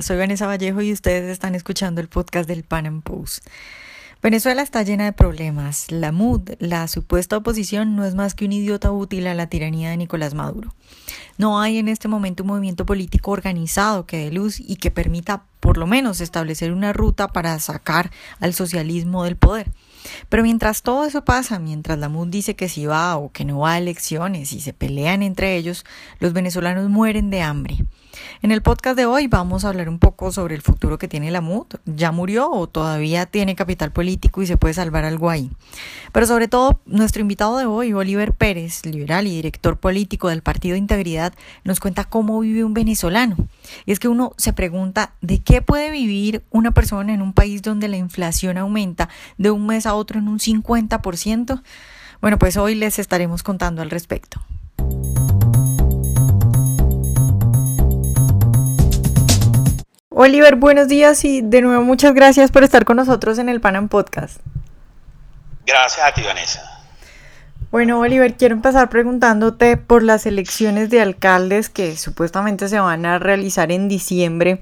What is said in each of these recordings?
Soy Vanessa Vallejo y ustedes están escuchando el podcast del Pan Am Post. Venezuela está llena de problemas. La MUD, la supuesta oposición, no es más que un idiota útil a la tiranía de Nicolás Maduro. No hay en este momento un movimiento político organizado que dé luz y que permita por lo menos establecer una ruta para sacar al socialismo del poder. Pero mientras todo eso pasa, mientras la MUD dice que sí va o que no va a elecciones y se pelean entre ellos, los venezolanos mueren de hambre. En el podcast de hoy vamos a hablar un poco sobre el futuro que tiene la MUD. ¿Ya murió o todavía tiene capital político y se puede salvar algo ahí? Pero sobre todo, nuestro invitado de hoy, Oliver Pérez, liberal y director político del Partido Integridad, nos cuenta cómo vive un venezolano. Y es que uno se pregunta, ¿de qué puede vivir una persona en un país donde la inflación aumenta de un mes a otro en un 50%? Bueno, pues hoy les estaremos contando al respecto. Oliver, buenos días y de nuevo muchas gracias por estar con nosotros en el Panam Podcast. Gracias a ti, Vanessa. Bueno, Oliver, quiero empezar preguntándote por las elecciones de alcaldes que supuestamente se van a realizar en diciembre.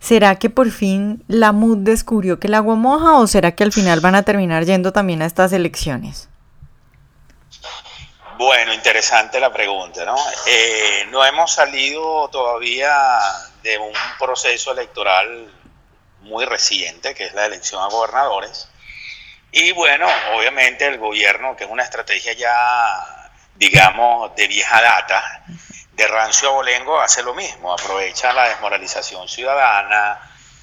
¿Será que por fin la MUD descubrió que el agua moja o será que al final van a terminar yendo también a estas elecciones? Bueno, interesante la pregunta, ¿no? Eh, no hemos salido todavía de un proceso electoral muy reciente, que es la elección a gobernadores. Y bueno, obviamente el gobierno, que es una estrategia ya, digamos, de vieja data, de rancio a bolengo, hace lo mismo, aprovecha la desmoralización ciudadana,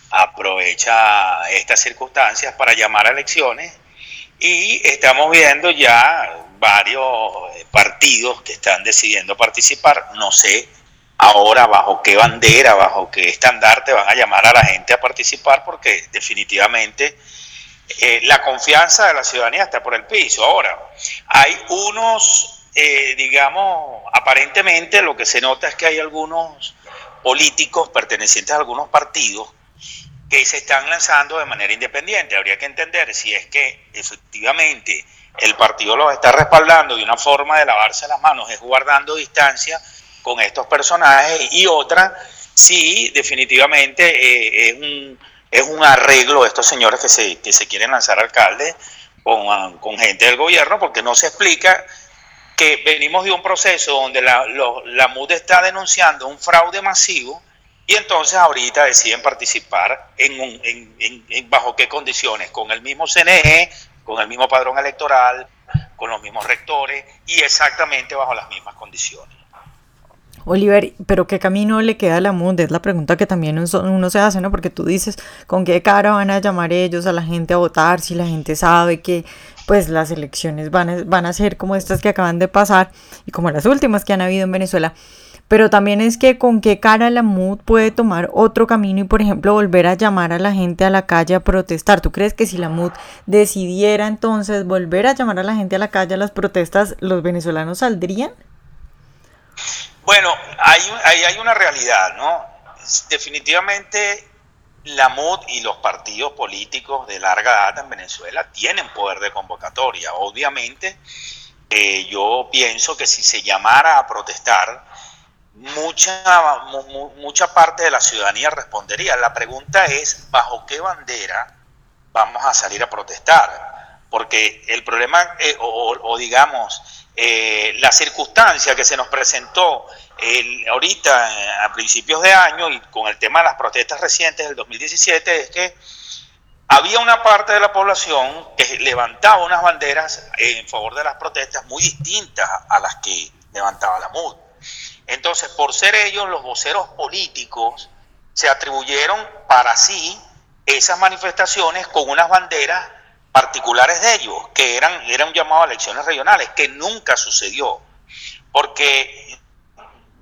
aprovecha estas circunstancias para llamar a elecciones. Y estamos viendo ya varios partidos que están decidiendo participar, no sé ahora bajo qué bandera, bajo qué estandarte van a llamar a la gente a participar, porque definitivamente eh, la confianza de la ciudadanía está por el piso. Ahora, hay unos, eh, digamos, aparentemente lo que se nota es que hay algunos políticos pertenecientes a algunos partidos que se están lanzando de manera independiente. Habría que entender si es que efectivamente el partido los está respaldando y una forma de lavarse las manos es guardando distancia con estos personajes y otra, sí, definitivamente eh, es, un, es un arreglo estos señores que se, que se quieren lanzar alcalde con, con gente del gobierno, porque no se explica que venimos de un proceso donde la, la MUD está denunciando un fraude masivo y entonces ahorita deciden participar en, un, en, en, bajo qué condiciones, con el mismo CNE, con el mismo padrón electoral, con los mismos rectores y exactamente bajo las mismas condiciones. Oliver, pero ¿qué camino le queda a la MUD? Es la pregunta que también uno se hace, ¿no? Porque tú dices, ¿con qué cara van a llamar ellos a la gente a votar si la gente sabe que pues las elecciones van a, van a ser como estas que acaban de pasar y como las últimas que han habido en Venezuela? Pero también es que con qué cara la MUD puede tomar otro camino y, por ejemplo, volver a llamar a la gente a la calle a protestar. ¿Tú crees que si la MUD decidiera entonces volver a llamar a la gente a la calle a las protestas, los venezolanos saldrían? Bueno, hay, hay una realidad, ¿no? Definitivamente la MUD y los partidos políticos de larga data en Venezuela tienen poder de convocatoria. Obviamente, eh, yo pienso que si se llamara a protestar, mucha, mucha parte de la ciudadanía respondería. La pregunta es, ¿bajo qué bandera vamos a salir a protestar? Porque el problema, eh, o digamos, eh, la circunstancia que se nos presentó ahorita eh, a principios de año y con el tema de las protestas recientes del 2017 es que había una parte de la población que levantaba unas banderas en favor de las protestas muy distintas a las que levantaba la MUD. Entonces, por ser ellos los voceros políticos, se atribuyeron para sí esas manifestaciones con unas banderas particulares de ellos, que eran, era un a elecciones regionales, que nunca sucedió. Porque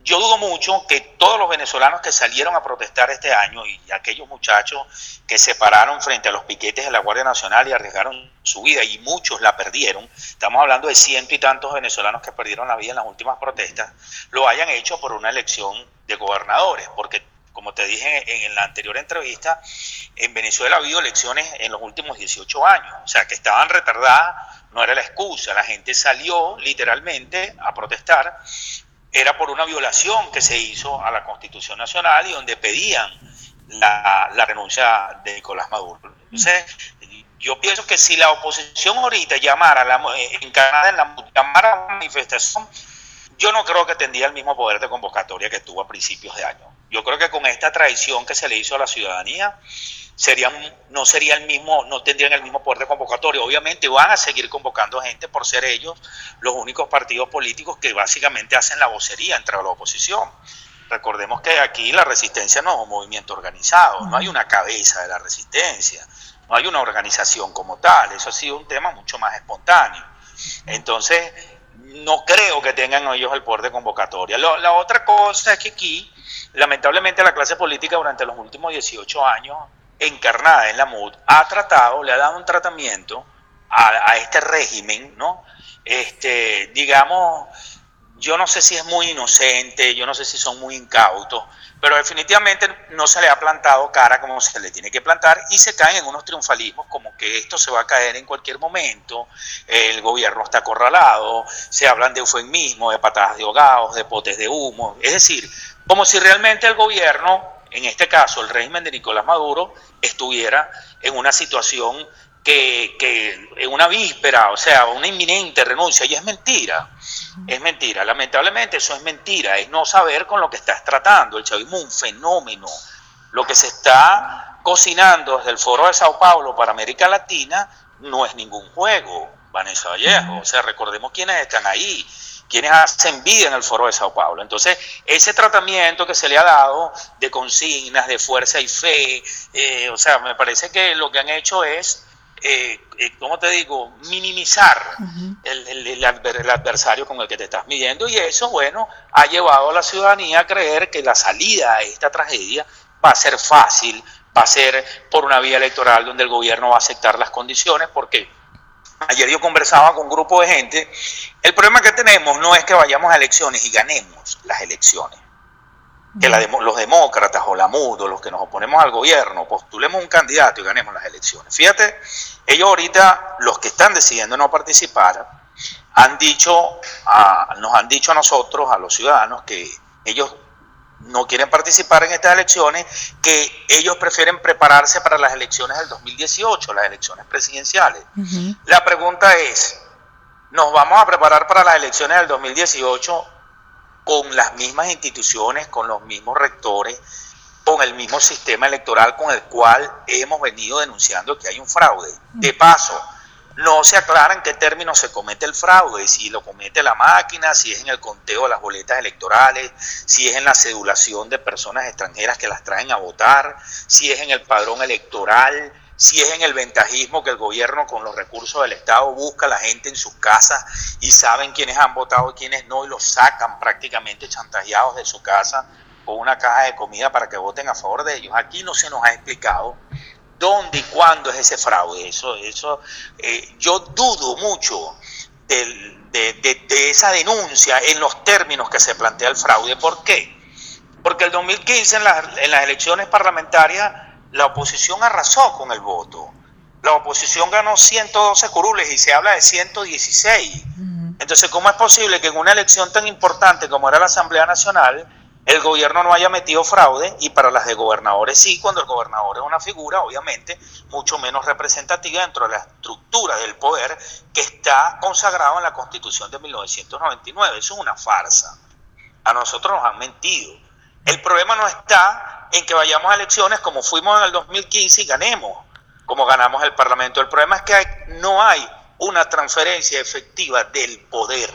yo dudo mucho que todos los venezolanos que salieron a protestar este año y aquellos muchachos que se pararon frente a los piquetes de la Guardia Nacional y arriesgaron su vida y muchos la perdieron, estamos hablando de ciento y tantos venezolanos que perdieron la vida en las últimas protestas, lo hayan hecho por una elección de gobernadores, porque como te dije en la anterior entrevista, en Venezuela ha habido elecciones en los últimos 18 años, o sea, que estaban retardadas, no era la excusa, la gente salió literalmente a protestar, era por una violación que se hizo a la Constitución Nacional y donde pedían la, renuncia de Nicolás Maduro. Entonces, yo pienso que si la oposición ahorita llamara, la, eh, encarnada en la, llamara a la manifestación, yo no creo que tendría el mismo poder de convocatoria que tuvo a principios de año. Yo creo que con esta traición que se le hizo a la ciudadanía, serían, no sería el mismo, no tendrían el mismo poder de convocatoria. Obviamente van a seguir convocando gente por ser ellos los únicos partidos políticos que básicamente hacen la vocería entre la oposición. Recordemos que aquí la resistencia no es un movimiento organizado, no hay una cabeza de la resistencia, no hay una organización como tal, eso ha sido un tema mucho más espontáneo. Entonces, no creo que tengan ellos el poder de convocatoria. la otra cosa es que aquí, lamentablemente, la clase política durante los últimos 18 años, encarnada en la MUD, ha tratado, le ha dado un tratamiento a, a este régimen, ¿no? Este, digamos, yo no sé si es muy inocente, yo no sé si son muy incautos, pero definitivamente no se le ha plantado cara como se le tiene que plantar y se caen en unos triunfalismos como que esto se va a caer en cualquier momento, el gobierno está acorralado, se hablan de eufemismo, de patadas de ahogados, de potes de humo, es decir, como si realmente el gobierno, en este caso el régimen de Nicolás Maduro, estuviera en una situación que, que, en una víspera, o sea, una inminente renuncia, y es mentira, es mentira, lamentablemente eso es mentira, es no saber con lo que estás tratando, el chavismo es un fenómeno, lo que se está cocinando desde el foro de Sao Paulo para América Latina no es ningún juego, Vanessa Vallejo, o sea, recordemos quiénes están ahí, quienes hacen vida en el foro de Sao Paulo. Entonces, ese tratamiento que se le ha dado de consignas, de fuerza y fe, eh, o sea, me parece que lo que han hecho es eh, eh, ¿cómo te digo?, minimizar el, adversario con el que te estás midiendo y eso, bueno, ha llevado a la ciudadanía a creer que la salida a esta tragedia va a ser fácil, va a ser por una vía electoral donde el gobierno va a aceptar las condiciones, porque ayer yo conversaba con un grupo de gente, el problema que tenemos no es que vayamos a elecciones y ganemos las elecciones. Que los demócratas o la MUD o los que nos oponemos al gobierno postulemos un candidato y ganemos las elecciones. Fíjate, ellos ahorita, los que están decidiendo no participar, han dicho nos han dicho a nosotros, a los ciudadanos, que ellos no quieren participar en estas elecciones, que ellos prefieren prepararse para las elecciones del 2018, las elecciones presidenciales. La pregunta es, ¿nos vamos a preparar para las elecciones del 2018 con las mismas instituciones, con los mismos rectores, con el mismo sistema electoral con el cual hemos venido denunciando que hay un fraude. De paso, no se aclara en qué términos se comete el fraude, si lo comete la máquina, si es en el conteo de las boletas electorales, si es en la cedulación de personas extranjeras que las traen a votar, si es en el padrón electoral, si es en el ventajismo que el gobierno con los recursos del Estado busca a la gente en sus casas y saben quiénes han votado y quiénes no y los sacan prácticamente chantajeados de su casa con una caja de comida para que voten a favor de ellos. Aquí no se nos ha explicado dónde y cuándo es ese fraude. Eso, eso, eh, yo dudo mucho de, esa denuncia en los términos que se plantea el fraude. ¿Por qué? Porque el 2015 en, en las elecciones parlamentarias la oposición arrasó con el voto. La oposición ganó 112 curules y se habla de 116. Entonces, ¿cómo es posible que en una elección tan importante como era la Asamblea Nacional, el gobierno no haya metido fraude y para las de gobernadores sí, cuando el gobernador es una figura, obviamente, mucho menos representativa dentro de la estructura del poder que está consagrado en la Constitución de 1999? Eso es una farsa. A nosotros nos han mentido. El problema no está en que vayamos a elecciones como fuimos en el 2015 y ganemos, como ganamos el Parlamento. El problema es que no hay una transferencia efectiva del poder.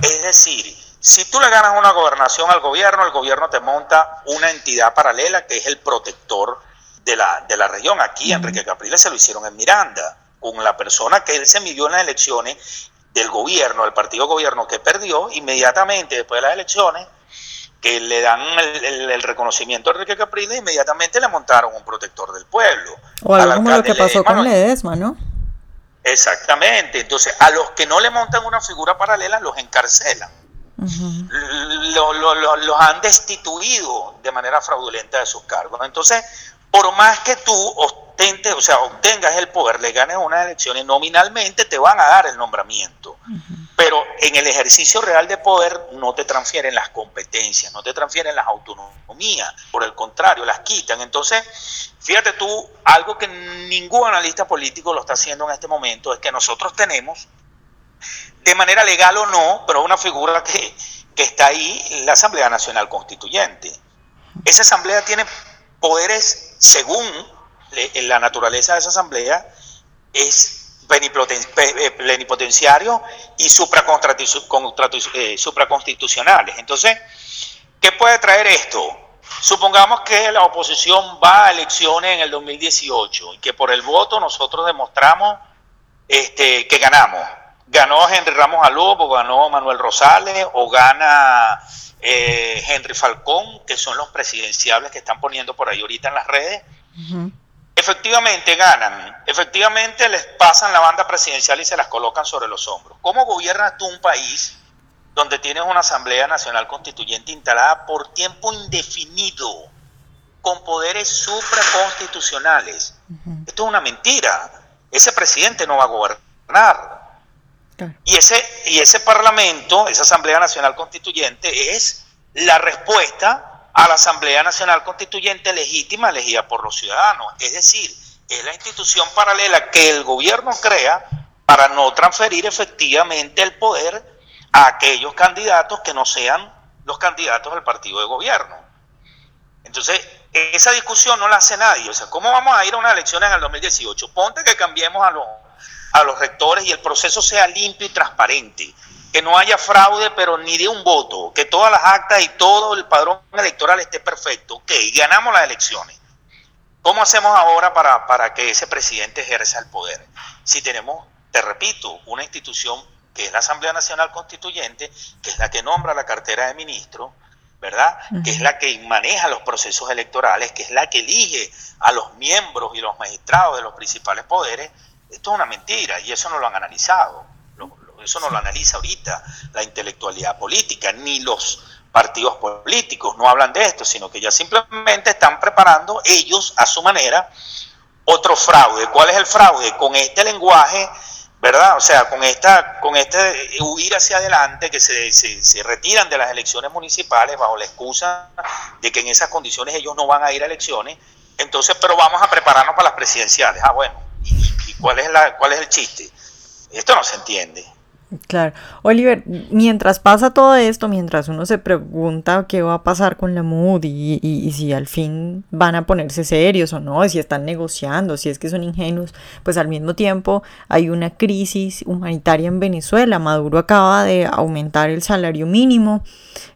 Es decir, si tú le ganas una gobernación al gobierno, el gobierno te monta una entidad paralela que es el protector de la, de la región. Aquí, Enrique Capriles se lo hicieron en Miranda, con la persona que él se midió en las elecciones del gobierno, del partido gobierno que perdió, inmediatamente después de las elecciones, que le dan el, reconocimiento a Enrique Capriles, inmediatamente le montaron un protector del pueblo. O algo como lo que pasó con Ledesma, ¿no? Exactamente. Entonces, a los que no le montan una figura paralela, los encarcelan. Los han destituido de manera fraudulenta de sus cargos. Entonces, por más que tú ostentes, o sea, obtengas el poder, le ganes unas elecciones, nominalmente te van a dar el nombramiento. pero en el ejercicio real de poder no te transfieren las competencias, no te transfieren las autonomías, por el contrario, las quitan. Entonces, fíjate tú, algo que ningún analista político lo está haciendo en este momento es que nosotros tenemos, de manera legal o no, pero una figura que, que está ahí, la Asamblea Nacional Constituyente. Esa asamblea tiene poderes según la naturaleza de esa asamblea, es eh, plenipotenciarios y eh, supraconstitucionales. Entonces, ¿qué puede traer esto? Supongamos que la oposición va a elecciones en el 2018 y que por el voto nosotros demostramos este, que ganamos. Ganó Henry Ramos Alú, o ganó Manuel Rosales, o gana eh, Henry Falcón, que son los presidenciables que están poniendo por ahí ahorita en las redes efectivamente ganan, efectivamente les pasan la banda presidencial y se las colocan sobre los hombros. ¿Cómo gobiernas tú un país donde tienes una Asamblea Nacional Constituyente instalada por tiempo indefinido, con poderes supraconstitucionales? Esto es una mentira. Ese presidente no va a gobernar. Y, ese, y ese Parlamento, esa Asamblea Nacional Constituyente, es la respuesta a la Asamblea Nacional Constituyente legítima elegida por los ciudadanos. Es decir, es la institución paralela que el gobierno crea para no transferir efectivamente el poder a aquellos candidatos que no sean los candidatos del partido de gobierno. Entonces, esa discusión no la hace nadie. O sea, ¿cómo vamos a ir a una elección en el 2018? Ponte que cambiemos a los, a los rectores y el proceso sea limpio y transparente que no haya fraude, pero ni de un voto, que todas las actas y todo el padrón electoral esté perfecto. Ok, ganamos las elecciones. ¿Cómo hacemos ahora para, para que ese presidente ejerza el poder? Si tenemos, te repito, una institución que es la Asamblea Nacional Constituyente, que es la que nombra la cartera de ministro, ¿verdad? Que es la que maneja los procesos electorales, que es la que elige a los miembros y los magistrados de los principales poderes. Esto es una mentira y eso no lo han analizado eso no lo analiza ahorita la intelectualidad política, ni los partidos políticos no hablan de esto, sino que ya simplemente están preparando ellos a su manera otro fraude. ¿Cuál es el fraude? Con este lenguaje, ¿verdad? O sea, con esta, con este huir hacia adelante, que se, se, se retiran de las elecciones municipales bajo la excusa de que en esas condiciones ellos no van a ir a elecciones. Entonces, pero vamos a prepararnos para las presidenciales. Ah, bueno, ¿y, cuál es la, cuál es el chiste? Esto no se entiende. Claro. Oliver, mientras pasa todo esto, mientras uno se pregunta qué va a pasar con la MUD y, si al fin van a ponerse serios o no, si están negociando, si es que son ingenuos, pues al mismo tiempo hay una crisis humanitaria en Venezuela. Maduro acaba de aumentar el salario mínimo,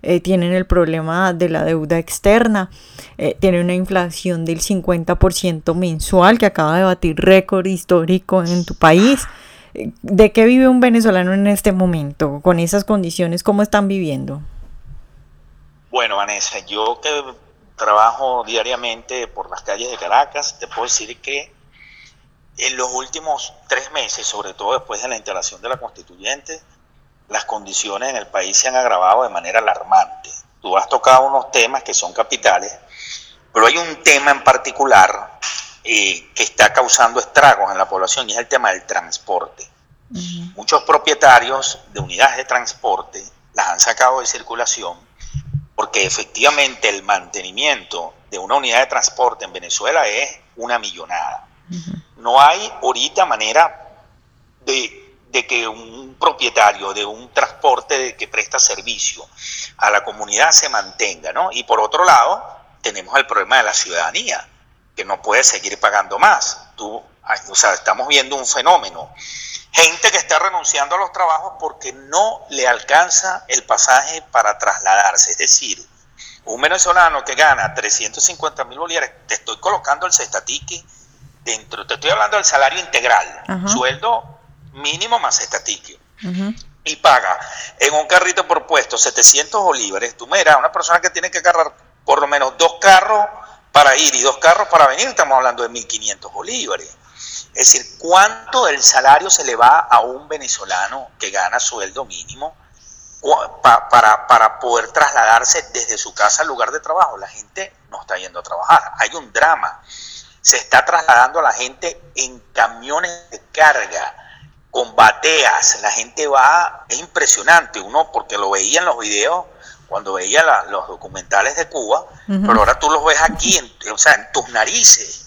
eh, tienen el problema de la deuda externa, eh, tienen una inflación del 50% mensual que acaba de batir récord histórico en tu país. ¿De qué vive un venezolano en este momento? Con esas condiciones, ¿cómo están viviendo? Bueno, Vanessa, yo que trabajo diariamente por las calles de Caracas, te puedo decir que en los últimos tres meses, sobre todo después de la instalación de la constituyente, las condiciones en el país se han agravado de manera alarmante. Tú has tocado unos temas que son capitales, pero hay un tema en particular eh, que está causando estragos en la población y es el tema del transporte. Muchos propietarios de unidades de transporte las han sacado de circulación porque efectivamente el mantenimiento de una unidad de transporte en Venezuela es una millonada. No hay ahorita manera de, de, que un propietario de un transporte que presta servicio a la comunidad se mantenga, ¿no? Y por otro lado, tenemos el problema de la ciudadanía que no puede seguir pagando más. Tú, o sea, estamos viendo un fenómeno. Gente que está renunciando a los trabajos porque no le alcanza el pasaje para trasladarse. Es decir, un venezolano que gana 350 mil bolívares, te estoy colocando el cestatique dentro, te estoy hablando del salario integral, sueldo mínimo más cestatique. Y paga en un carrito por puesto 700 bolívares. Tú miras, una persona que tiene que agarrar por lo menos dos carros para ir y dos carros para venir, estamos hablando de 1.500 bolívares. Es decir, ¿cuánto del salario se le va a un venezolano que gana sueldo mínimo para, para poder trasladarse desde su casa al lugar de trabajo? La gente no está yendo a trabajar. Hay un drama. Se está trasladando a la gente en camiones de carga con bateas, la gente va, es impresionante, uno porque lo veía en los videos, cuando veía los documentales de Cuba, pero ahora tú los ves aquí, en, o sea, en tus narices,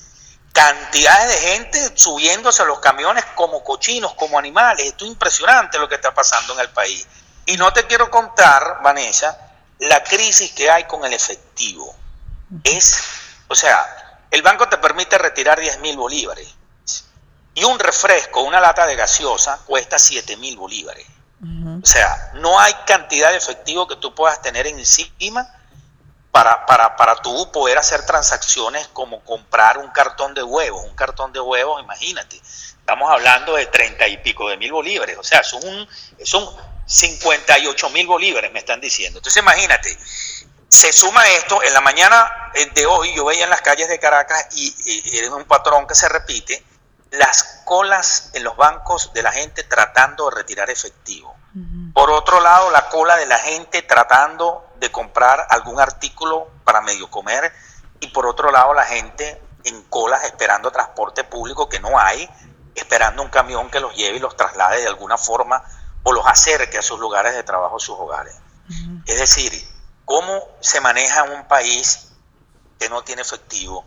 cantidades de gente subiéndose a los camiones como cochinos, como animales, esto es impresionante lo que está pasando en el país. Y no te quiero contar, Vanessa, la crisis que hay con el efectivo. Es, o sea, el banco te permite retirar 10 mil bolívares y un refresco, una lata de gaseosa, cuesta 7 mil bolívares. O sea, no hay cantidad de efectivo que tú puedas tener encima para, para, para tú poder hacer transacciones como comprar un cartón de huevos. Un cartón de huevos, imagínate, estamos hablando de 30 y pico de mil bolívares. O sea, son, un, son 58 mil bolívares, me están diciendo. Entonces, imagínate, se suma esto, en la mañana de hoy yo veía en las calles de Caracas y, y es un patrón que se repite, las colas en los bancos de la gente tratando de retirar efectivo. Por otro lado, la cola de la gente tratando de comprar algún artículo para medio comer. Y por otro lado, la gente en colas esperando transporte público que no hay, esperando un camión que los lleve y los traslade de alguna forma o los acerque a sus lugares de trabajo, sus hogares. Es decir, cómo se maneja un país que no tiene efectivo,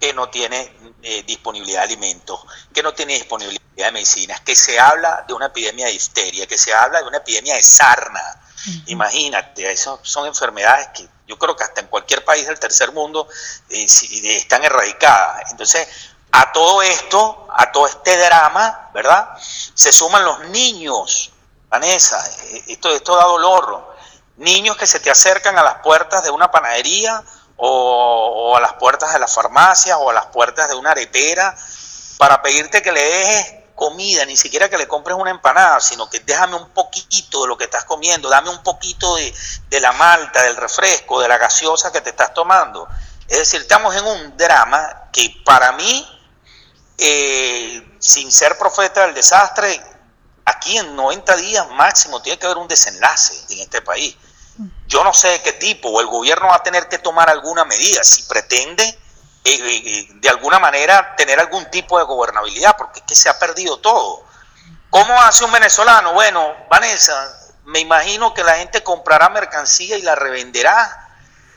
que no tiene eh, disponibilidad de alimentos, que no tiene disponibilidad de medicinas, que se habla de una epidemia de histeria, que se habla de una epidemia de sarna. Imagínate, esas son enfermedades que yo creo que hasta en cualquier país del tercer mundo eh, están erradicadas. Entonces, a todo esto, a todo este drama, ¿verdad? Se suman los niños, Vanessa, eh, esto, esto da dolor. Niños que se te acercan a las puertas de una panadería o, a las puertas de la farmacia o a las puertas de una arepera para pedirte que le dejes comida, ni siquiera que le compres una empanada, sino que déjame un poquito de lo que estás comiendo, dame un poquito de, la malta, del refresco, de la gaseosa que te estás tomando. Es decir, estamos en un drama que para mí, eh, sin ser profeta del desastre, aquí en 90 días máximo tiene que haber un desenlace en este país. Yo no sé de qué tipo, o el gobierno va a tener que tomar alguna medida si pretende eh, eh, de alguna manera tener algún tipo de gobernabilidad, porque es que se ha perdido todo. ¿Cómo hace un venezolano? Bueno, Vanessa, me imagino que la gente comprará mercancía y la revenderá.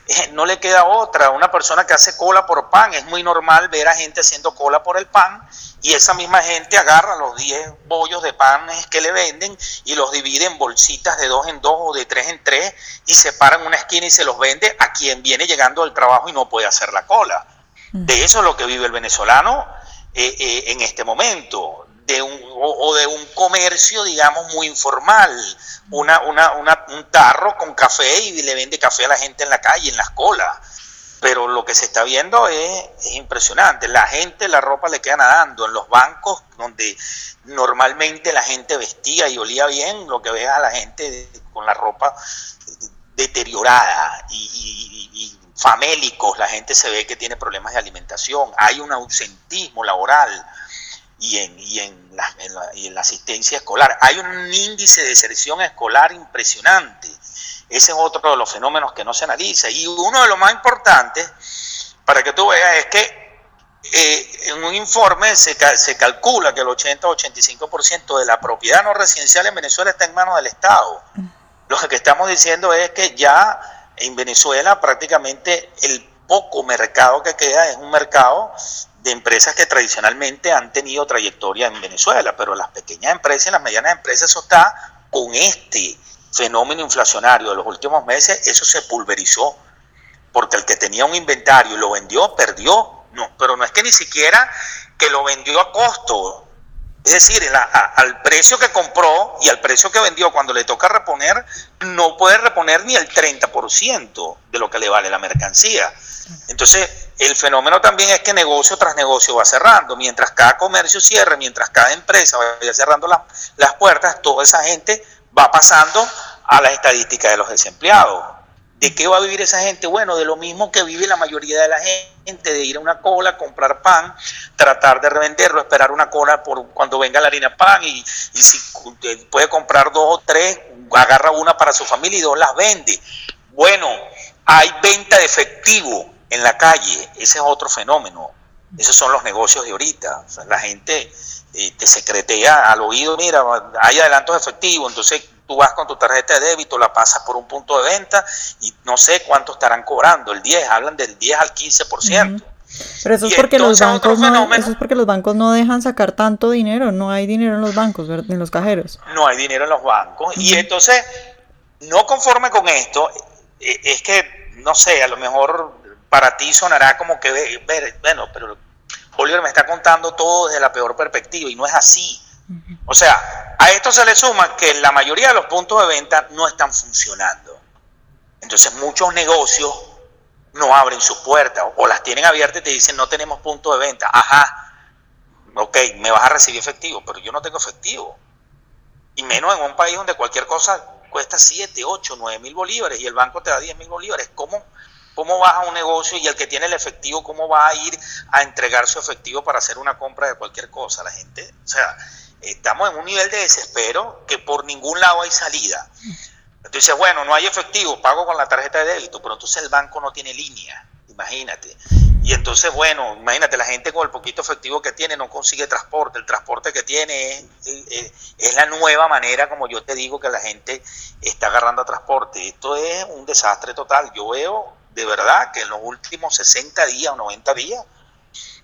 Eh, no le queda otra. Una persona que hace cola por pan, es muy normal ver a gente haciendo cola por el pan y esa misma gente agarra los 10 bollos de panes que le venden y los divide en bolsitas de dos en dos o de tres en tres y se para en una esquina y se los vende a quien viene llegando del trabajo y no puede hacer la cola. Mm. De eso es lo que vive el venezolano eh, eh, en este momento, de un, o, de un comercio, digamos, muy informal, una, una, un tarro con café y le vende café a la gente en la calle, en las colas. Pero lo que se está viendo es, impresionante. La gente, la ropa le queda nadando. En los bancos donde normalmente la gente vestía y olía bien, lo que ve a la gente con la ropa deteriorada y, famélicos, la gente se ve que tiene problemas de alimentación, hay un ausentismo laboral y en, y en, la, y en la asistencia escolar. Hay un índice de deserción escolar impresionante ese es otro de los fenómenos que no se analiza. Y uno de los más importantes, para que tú veas, es que eh, en un informe se, se calcula que el 80-85% de la propiedad no residencial en Venezuela está en manos del Estado. Lo que estamos diciendo es que ya en Venezuela prácticamente el poco mercado que queda es un mercado de empresas que tradicionalmente han tenido trayectoria en Venezuela, pero las pequeñas empresas y las medianas empresas, eso está con este fenómeno inflacionario de los últimos meses, eso se pulverizó, porque el que tenía un inventario y lo vendió, perdió. No, pero no es que ni siquiera que lo vendió a costo, es decir, al precio que compró y al precio que vendió, cuando le toca reponer, no puede reponer ni el 30% de lo que le vale la mercancía. Entonces, el fenómeno también es que negocio tras negocio va cerrando. Mientras cada comercio cierre, mientras cada empresa vaya cerrando las puertas, toda esa gente va pasando a la estadística de los desempleados. ¿De qué va a vivir esa gente? Bueno, de lo mismo que vive la mayoría de la gente, de ir a una cola, comprar pan, tratar de revenderlo, esperar una cola por cuando venga la harina pan y, si puede comprar dos o tres, agarra una para su familia y dos las vende. Bueno, hay venta de efectivo en la calle, ese es otro fenómeno. Esos son los negocios de ahorita. la gente eh, te secretea al oído, mira, hay adelantos efectivos, entonces tú vas con tu tarjeta de débito, la pasas por un punto de venta y no sé cuánto estarán cobrando, el 10, hablan del 10 al 15%. Pero eso es, porque los bancos no, eso es porque los bancos no dejan sacar tanto dinero, no hay dinero en los bancos, en los cajeros. No hay dinero en los bancos. Y entonces, no conforme con esto, eh, es que, no sé, a lo mejor para ti sonará como que, bueno, pero Oliver me está contando todo desde la peor perspectiva y no es así. O sea, a esto se le suma que la mayoría de los puntos de venta no están funcionando. Entonces muchos negocios no abren sus puertas o las tienen abiertas y te dicen no tenemos punto de venta. Ajá, ok, me vas a recibir efectivo, pero yo no tengo efectivo. Y menos en un país donde cualquier cosa cuesta 7, 8, 9 mil bolívares y el banco te da 10 mil bolívares. ¿Cómo, ¿Cómo vas a un negocio y el que tiene el efectivo, cómo va a ir a entregar su efectivo para hacer una compra de cualquier cosa? La gente, o sea, estamos en un nivel de desespero que por ningún lado hay salida. Entonces, bueno, no hay efectivo, pago con la tarjeta de débito, pero entonces el banco no tiene línea, imagínate. Y entonces, bueno, imagínate, la gente con el poquito efectivo que tiene no consigue transporte, el transporte que tiene es, es, la nueva manera, como yo te digo, que la gente está agarrando a transporte. Esto es un desastre total. Yo veo de verdad que en los últimos 60 días o 90 días,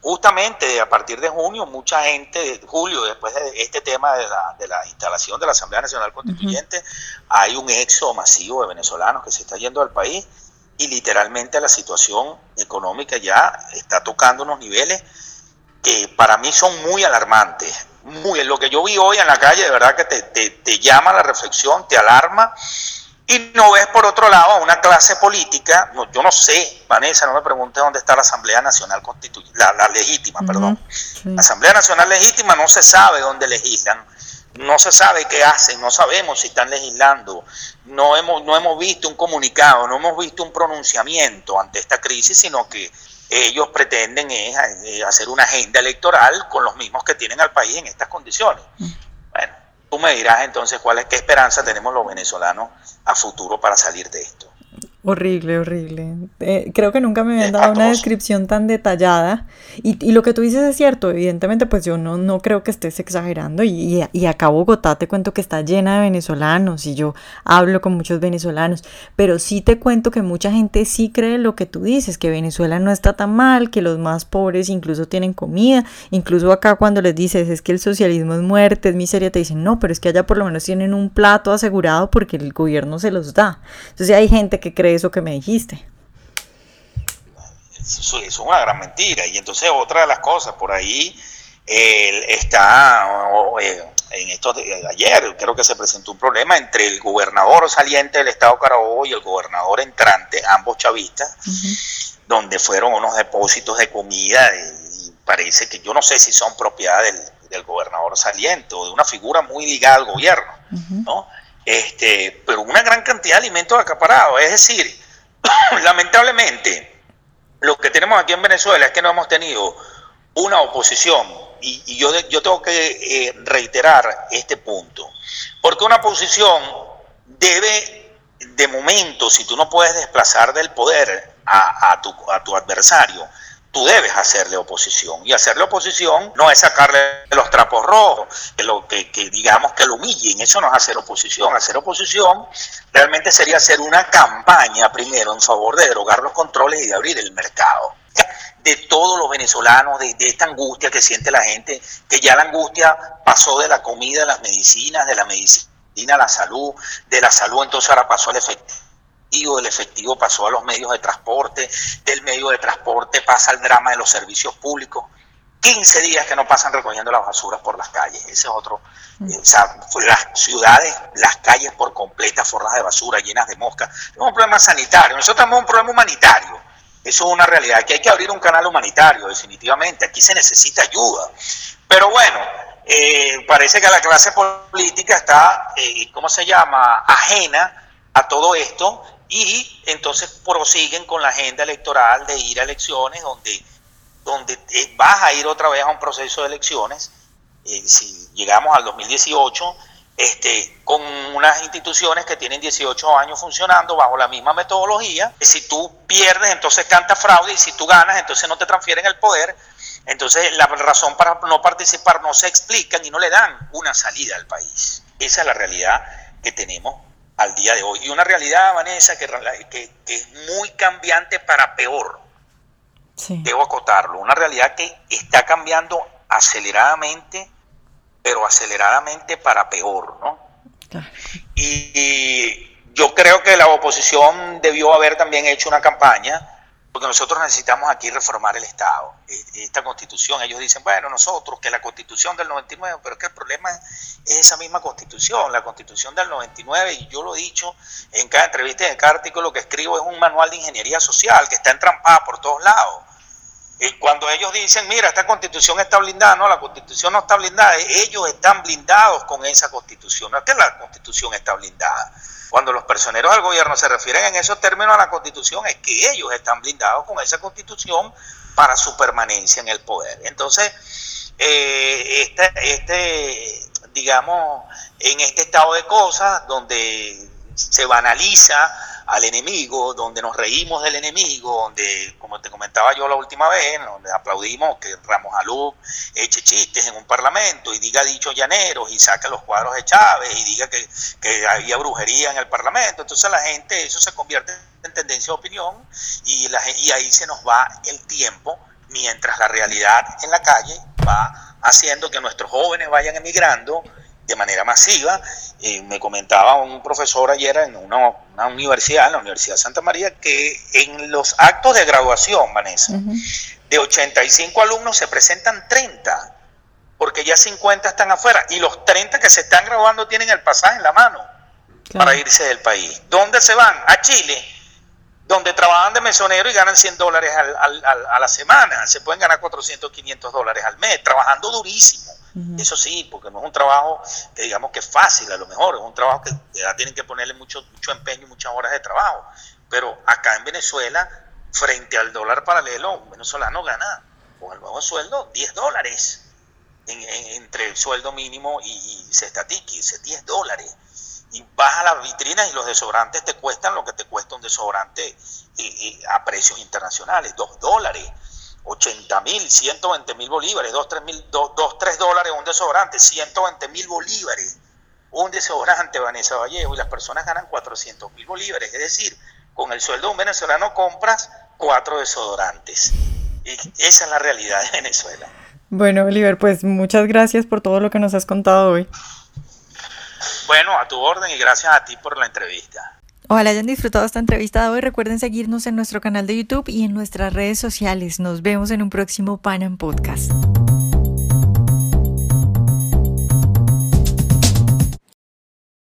justamente a partir de junio, mucha gente, julio, después de este tema de la, de la instalación de la Asamblea Nacional Constituyente, hay un éxodo masivo de venezolanos que se está yendo al país y literalmente la situación económica ya está tocando unos niveles que para mí son muy alarmantes. Muy, lo que yo vi hoy en la calle, de verdad que te, te, te llama la reflexión, te alarma y no ves por otro lado a una clase política, no, yo no sé, Vanessa, no me preguntes dónde está la Asamblea Nacional Constituyente, la, legítima, perdón. La Asamblea Nacional Legítima no se sabe dónde legislan, no se sabe qué hacen, no sabemos si están legislando, no hemos, no hemos visto un comunicado, no hemos visto un pronunciamiento ante esta crisis, sino que ellos pretenden eh, hacer una agenda electoral con los mismos que tienen al país en estas condiciones. Tú me dirás entonces cuál es qué esperanza tenemos los venezolanos a futuro para salir de esto. Horrible, horrible. Eh, creo que nunca me habían dado una descripción tan detallada. Y, y, lo que tú dices es cierto, evidentemente, pues yo no, no creo que estés exagerando. Y, y, acá Bogotá te cuento que está llena de venezolanos y yo hablo con muchos venezolanos. Pero sí te cuento que mucha gente sí cree lo que tú dices, que Venezuela no está tan mal, que los más pobres incluso tienen comida. Incluso acá cuando les dices es que el socialismo es muerte, es miseria, te dicen no, pero es que allá por lo menos tienen un plato asegurado porque el gobierno se los da. Entonces hay gente que cree eso que me dijiste. Eso, es una gran mentira. Y entonces otra de las cosas, por ahí está, eh, en esto de ayer creo que se presentó un problema entre el gobernador saliente del estado Carabobo y el gobernador entrante, ambos chavistas, donde fueron unos depósitos de comida y parece que yo no sé si son propiedad del, del gobernador saliente o de una figura muy ligada al gobierno, ¿no? Este, pero una gran cantidad de alimentos acaparados. Es decir, lamentablemente, lo que tenemos aquí en Venezuela es que no hemos tenido una oposición, y, yo, yo tengo que eh, reiterar este punto, porque una oposición debe, de momento, si tú no puedes desplazar del poder a, tu, a tu adversario, tú debes hacerle oposición. Y hacerle oposición no es sacarle los trapos rojos, que, lo, que, digamos que lo humillen, eso no es hacer oposición. Hacer oposición realmente sería hacer una campaña primero en favor de derogar los controles y de abrir el mercado. De todos los venezolanos, de, esta angustia que siente la gente, que ya la angustia pasó de la comida a las medicinas, de la medicina a la salud, de la salud entonces ahora pasó al efectivo del efectivo pasó a los medios de transporte, del medio de transporte pasa al drama de los servicios públicos. 15 días que no pasan recogiendo las basuras por las calles. Ese es otro. Mm. Eh, o sea, las ciudades, las calles por completa forradas de basura, llenas de moscas. Es un problema sanitario. Nosotros tenemos un problema humanitario. Eso es una realidad. Que hay que abrir un canal humanitario, definitivamente. Aquí se necesita ayuda. Pero bueno, eh, parece que la clase política está, eh, ¿cómo se llama?, ajena a todo esto y entonces prosiguen con la agenda electoral de ir a elecciones donde, donde eh, vas a ir otra vez a un proceso de elecciones, eh, si llegamos al 2018, este, con unas instituciones que tienen 18 años funcionando bajo la misma metodología, si tú pierdes entonces canta fraude y si tú ganas entonces no te transfieren el poder Entonces, la razón para no participar no se explican y no le dan una salida al país. Esa es la realidad que tenemos al día de hoy. Y una realidad, Vanessa, que, que, es muy cambiante para peor. Debo acotarlo. Una realidad que está cambiando aceleradamente, pero aceleradamente para peor, ¿no? y yo creo que la oposición debió haber también hecho una campaña porque nosotros necesitamos aquí reformar el Estado, eh, esta constitución. Ellos dicen, bueno, nosotros, que la constitución del 99, pero es que el problema es esa misma constitución, la constitución del 99, y yo lo he dicho en cada entrevista, en cada artículo que escribo, es un manual de ingeniería social que está entrampada por todos lados. Y cuando ellos dicen, mira, esta constitución está blindada, no, la constitución no está blindada, ellos están blindados con esa constitución, no es que la constitución está blindada. Cuando los personeros del gobierno se refieren en esos términos a la constitución, es que ellos están blindados con esa constitución para su permanencia en el poder. Entonces, eh, este, este, digamos, en este estado de cosas donde se banaliza al enemigo, donde nos reímos del enemigo, donde, como te comentaba yo la última vez, donde aplaudimos que Ramos Alú eche chistes en un parlamento y diga dicho llaneros y saque los cuadros de Chávez y diga que, que había brujería en el parlamento. Entonces la gente, eso se convierte en tendencia de opinión y, la, y ahí se nos va el tiempo mientras la realidad en la calle va haciendo que nuestros jóvenes vayan emigrando de manera masiva. Eh, me comentaba un profesor ayer en una, universidad, en la Universidad de Santa María, que en los actos de graduación, Vanessa, de 85 alumnos se presentan 30, porque ya 50 están afuera, y los 30 que se están graduando tienen el pasaje en la mano para irse del país. ¿Dónde se van? A Chile, donde trabajan de mesonero y ganan 100 dólares a la semana, se pueden ganar 400, 500 dólares al mes, trabajando durísimo eso sí, porque no es un trabajo que digamos que es fácil, a lo mejor es un trabajo que ya tienen que ponerle mucho, mucho empeño y muchas horas de trabajo. Pero acá en Venezuela, frente al dólar paralelo, un venezolano gana con el nuevo sueldo 10 dólares entre el sueldo mínimo y, y Cestatiqui, 10 dólares. Y vas a las vitrinas y los desodorantes te cuestan lo que te cuesta un desodorante eh, eh, a precios internacionales, 2 dólares. 80 mil, 120 mil bolívares, 2, 3, mil, 2, 3 dólares un desodorante, 120 mil bolívares un desodorante, Vanessa Vallejo, y las personas ganan 400 mil bolívares. Es decir, con el sueldo de un venezolano compras cuatro desodorantes. Y esa es la realidad de Venezuela. Bueno, Oliver, pues muchas gracias por todo lo que nos has contado hoy. Bueno, a tu orden y gracias a ti por la entrevista. Ojalá hayan disfrutado esta entrevista de hoy. Recuerden seguirnos en nuestro canal de YouTube y en nuestras redes sociales. Nos vemos en un próximo Panam Podcast.